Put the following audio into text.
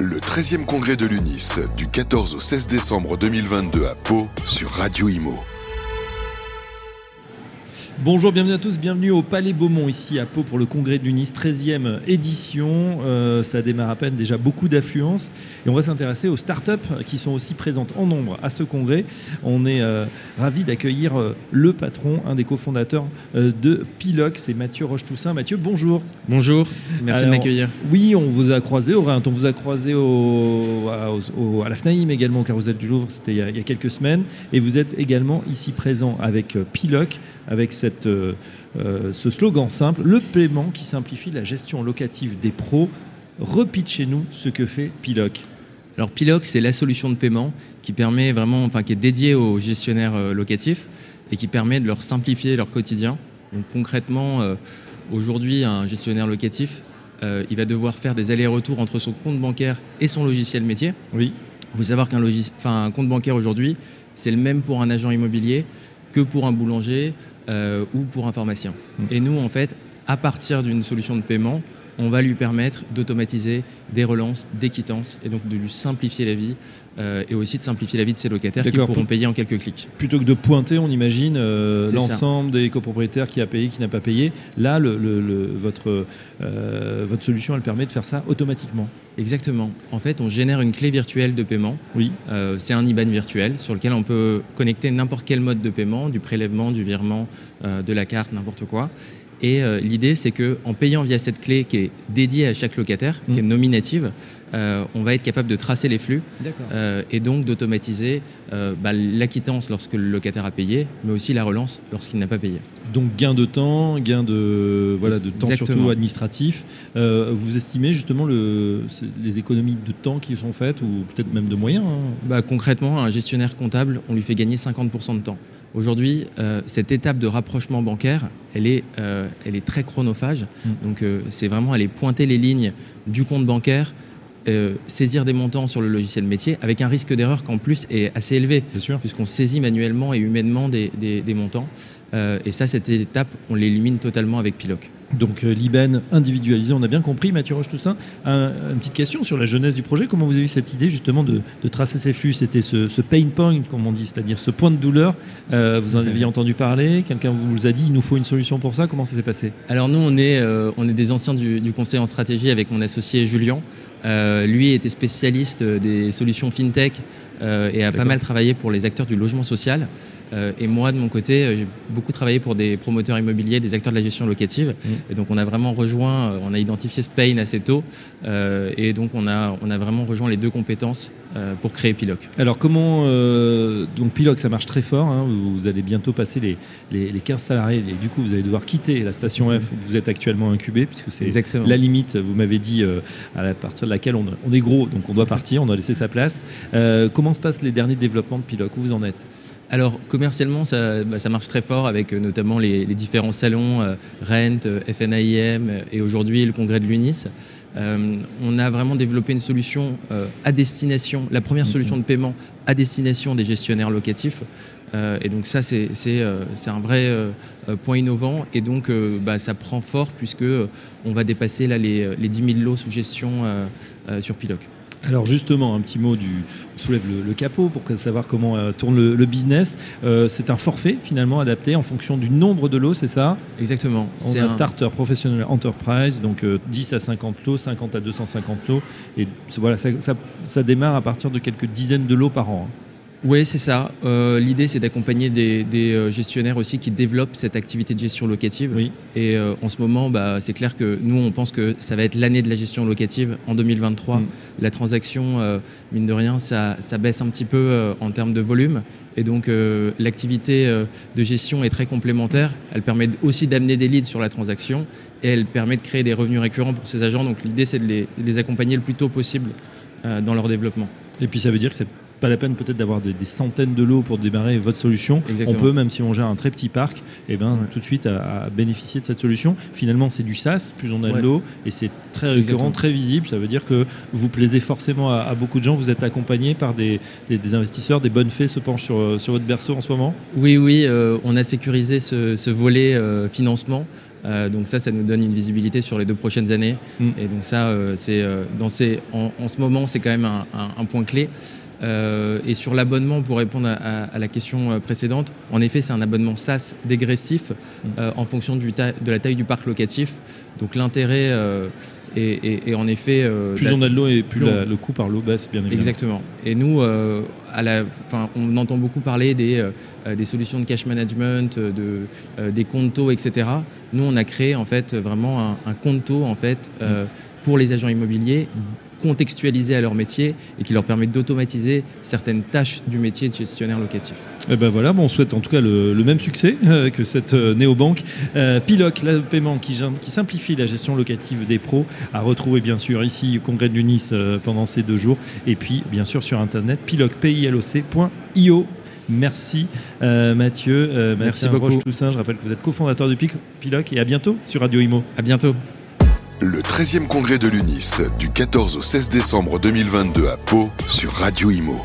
Le 13e congrès de l'UNIS, du 14 au 16 décembre 2022 à Pau, sur Radio Imo. Bonjour, bienvenue à tous, bienvenue au Palais Beaumont ici à Pau pour le congrès de l'UNIS, 13e édition. Euh, ça démarre à peine, déjà beaucoup d'affluence. Et on va s'intéresser aux startups qui sont aussi présentes en nombre à ce congrès. On est euh, ravis d'accueillir euh, le patron, un des cofondateurs euh, de Piloc, c'est Mathieu Roche-Toussaint. Mathieu, bonjour. Bonjour, merci Alors, de m'accueillir. Oui, on vous a croisé au Rhin, on vous a croisé au, à, au- à la FNAIM également, au Carousel du Louvre, c'était il, y a- il y a quelques semaines. Et vous êtes également ici présent avec Piloc, avec cette, euh, euh, ce slogan simple, le paiement qui simplifie la gestion locative des pros. Repitchez-nous ce que fait Piloc. Alors Piloc, c'est la solution de paiement qui permet vraiment, enfin qui est dédiée aux gestionnaires euh, locatifs et qui permet de leur simplifier leur quotidien. Donc concrètement, euh, aujourd'hui, un gestionnaire locatif, euh, il va devoir faire des allers-retours entre son compte bancaire et son logiciel métier. Oui. Il faut savoir qu'un logis- enfin, un compte bancaire aujourd'hui, c'est le même pour un agent immobilier que pour un boulanger ou pour un pharmacien. Et nous, en fait, à partir d'une solution de paiement, on va lui permettre d'automatiser des relances, des quittances et donc de lui simplifier la vie euh, et aussi de simplifier la vie de ses locataires qui pourront payer en quelques clics. Plutôt que de pointer, on imagine, euh, l'ensemble des copropriétaires qui a payé, qui n'a pas payé. Là, le- le- le- votre, euh, votre solution, elle permet de faire ça automatiquement. Exactement. En fait, on génère une clé virtuelle de paiement Oui. C'est un IBAN virtuel sur lequel on peut connecter n'importe quel mode de paiement, du prélèvement, du virement, de la carte, n'importe quoi. Et euh, l'idée, c'est que en payant via cette clé qui est dédiée à chaque locataire, qui est Mm. nominative, euh, on va être capable de tracer les flux euh, et donc d'automatiser euh, bah, l'acquittance lorsque le locataire a payé, mais aussi la relance lorsqu'il n'a pas payé. Donc gain de temps, gain de voilà de temps Exactement. surtout administratif. Euh, vous estimez justement le, les économies de temps qui sont faites ou peut-être même de moyens. hein? Bah, concrètement, un gestionnaire comptable, on lui fait gagner 50% de temps. Aujourd'hui, euh, cette étape de rapprochement bancaire, elle est, euh, elle est très chronophage. Mm. Donc, euh, c'est vraiment aller pointer les lignes du compte bancaire, euh, saisir des montants sur le logiciel métier, avec un risque d'erreur qu'en plus est assez élevé, puisqu'on saisit manuellement et humainement des, des- des montants. Euh, et ça, cette étape, on l'élimine totalement avec Piloc. Donc euh, l'IBAN individualisé, on a bien compris. Mathieu Roche-Toussaint, un- une petite question sur la jeunesse du projet. Comment vous avez eu cette idée justement de, de tracer ces flux? C'était ce, ce pain point, comme on dit, c'est-à-dire ce point de douleur. Euh, vous en aviez entendu parler Quelqu'un vous a dit il nous faut une solution pour ça Comment ça s'est passé? Alors nous, on est, euh, on est des anciens du, du conseil en stratégie avec mon associé Julien. Euh, lui était spécialiste des solutions fintech et a pas mal travaillé pour les acteurs du logement social. Euh, et moi, de mon côté, euh, j'ai beaucoup travaillé pour des promoteurs immobiliers, des acteurs de la gestion locative. Mm. Et donc, on a vraiment rejoint, euh, on a identifié ce pain assez tôt. Euh, et donc, on a, on a vraiment rejoint les deux compétences euh, pour créer Piloc. Alors comment euh, donc Piloc ça marche très fort. hein. vous, allez bientôt passer les, les, les 15 salariés et du coup vous allez devoir quitter la station F où vous êtes actuellement incubé puisque c'est la limite. Vous m'avez dit à partir de laquelle on, on est gros donc on doit partir, on doit laisser sa place. Comment se passent les derniers développements de Piloc? Où vous en êtes? Alors commercialement, ça, bah, ça marche très fort avec euh, notamment les, les différents salons euh, Rent, euh, FNAIM et aujourd'hui le congrès de l'UNIS. Euh, on a vraiment développé une solution euh, à destination, la première Mhm. solution de paiement à destination des gestionnaires locatifs. Euh, et donc ça, c'est euh, un vrai point innovant. Et donc, bah, ça prend fort puisque on va dépasser là, les, les 10 000 lots sous gestion euh, euh, sur Piloc. Alors justement, un petit mot du... On soulève le, le capot pour savoir comment euh, tourne le, le business. Euh, c'est un forfait finalement adapté en fonction du nombre de lots, c'est ça? Exactement. On C'est a un- Starter Professional Enterprise, donc euh, 10 à 50 lots, 50 à 250 lots. Et voilà, ça, ça- ça démarre à partir de quelques dizaines de lots par an. hein. Oui, c'est ça. Euh, L'idée, c'est d'accompagner des, des, euh, gestionnaires aussi qui développent cette activité de gestion locative. Oui. Et euh, en ce moment, bah, c'est clair que nous, on pense que ça va être l'année de la gestion locative en 2023. Mm. La transaction, euh, mine de rien, ça, ça baisse un petit peu en termes de volume. Et donc, l'activité de gestion est très complémentaire. Elle permet aussi d'amener des leads sur la transaction et elle permet de créer des revenus récurrents pour ces agents. Donc, l'idée, c'est de les, de les accompagner le plus tôt possible dans leur développement. Et puis ça veut dire que c'est pas la peine peut-être d'avoir des, des centaines de lots pour démarrer votre solution. Exactement. On peut, même si on gère un très petit parc, eh ben, Ouais. tout de suite à, à bénéficier de cette solution. Finalement, c'est du SaaS, plus on a de lots, et c'est très récurrent, très visible. Ça veut dire que vous plaisez forcément à, à beaucoup de gens. Vous êtes accompagné par des, des- des investisseurs, des bonnes fées se penchent sur, sur votre berceau en ce moment? Oui, oui, euh, on a sécurisé ce, ce volet euh, financement donc ça, ça nous donne une visibilité sur les deux prochaines années. Mm. Et donc ça, c'est dans ces, en, en, ce moment, c'est quand même un, un, un point clé. Euh, et sur l'abonnement, pour répondre à, à, la question précédente, en effet, c'est un abonnement SaaS dégressif euh, en fonction du de la taille du parc locatif. Donc l'intérêt euh, est, est, est, en effet... euh, plus on a de l'eau et plus la, le coût par l'eau baisse, bien évidemment. Exactement. Et nous, euh, à la, on entend beaucoup parler des, euh, des solutions de cash management, de, euh, des comptes taux, etc. Nous, on a créé en fait vraiment un, un compte taux en fait, mmh. Pour les agents immobiliers contextualisés à leur métier et qui leur permettent d'automatiser certaines tâches du métier de gestionnaire locatif. Et ben voilà, bon, on souhaite en tout cas le, le même succès euh, que cette euh, néobanque. Euh, Piloc, le paiement qui, qui, simplifie la gestion locative des pros, à retrouver bien sûr ici au congrès de Nice euh, pendant ces deux jours et puis bien sûr sur internet pilocpiloc.io. Merci euh, Mathieu. Euh, Merci beaucoup. Toussaint, je rappelle que vous êtes cofondateur du Piloc et à bientôt sur Radio Imo. À bientôt. Le 13e congrès de l'UNIS du 14 au 16 décembre 2022 à Pau sur Radio Imo.